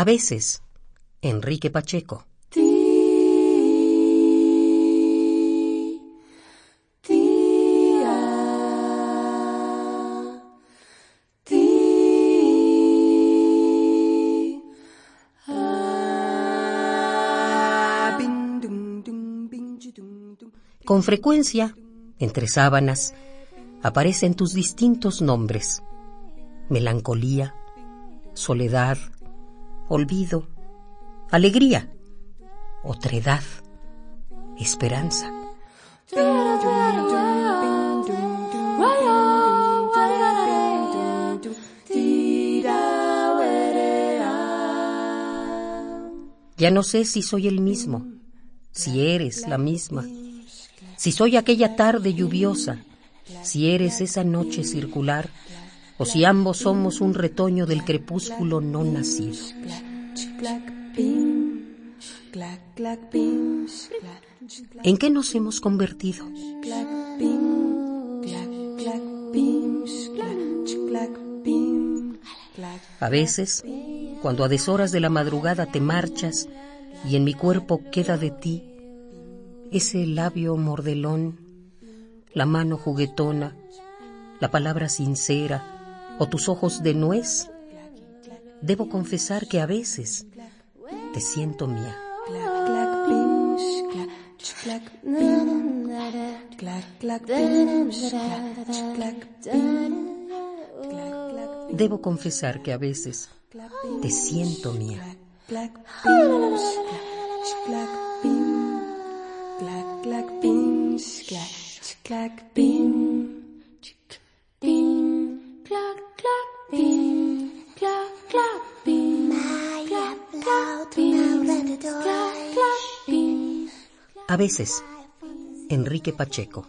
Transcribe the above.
A veces, Enrique Pacheco. Con frecuencia, entre sábanas, aparecen tus distintos nombres. Melancolía, soledad, olvido, alegría, otredad, esperanza. Ya no sé si soy el mismo, si eres la misma si soy aquella tarde lluviosa, si eres esa noche circular, o si ambos somos un retoño del crepúsculo no nacido. ¿En qué nos hemos convertido? A veces, cuando a deshoras de la madrugada te marchas y en mi cuerpo queda de ti ese labio mordelón, la mano juguetona, la palabra sincera o tus ojos de nuez, debo confesar que a veces te siento mía. Debo confesar que a veces te siento mía. A veces, Enrique Pacheco.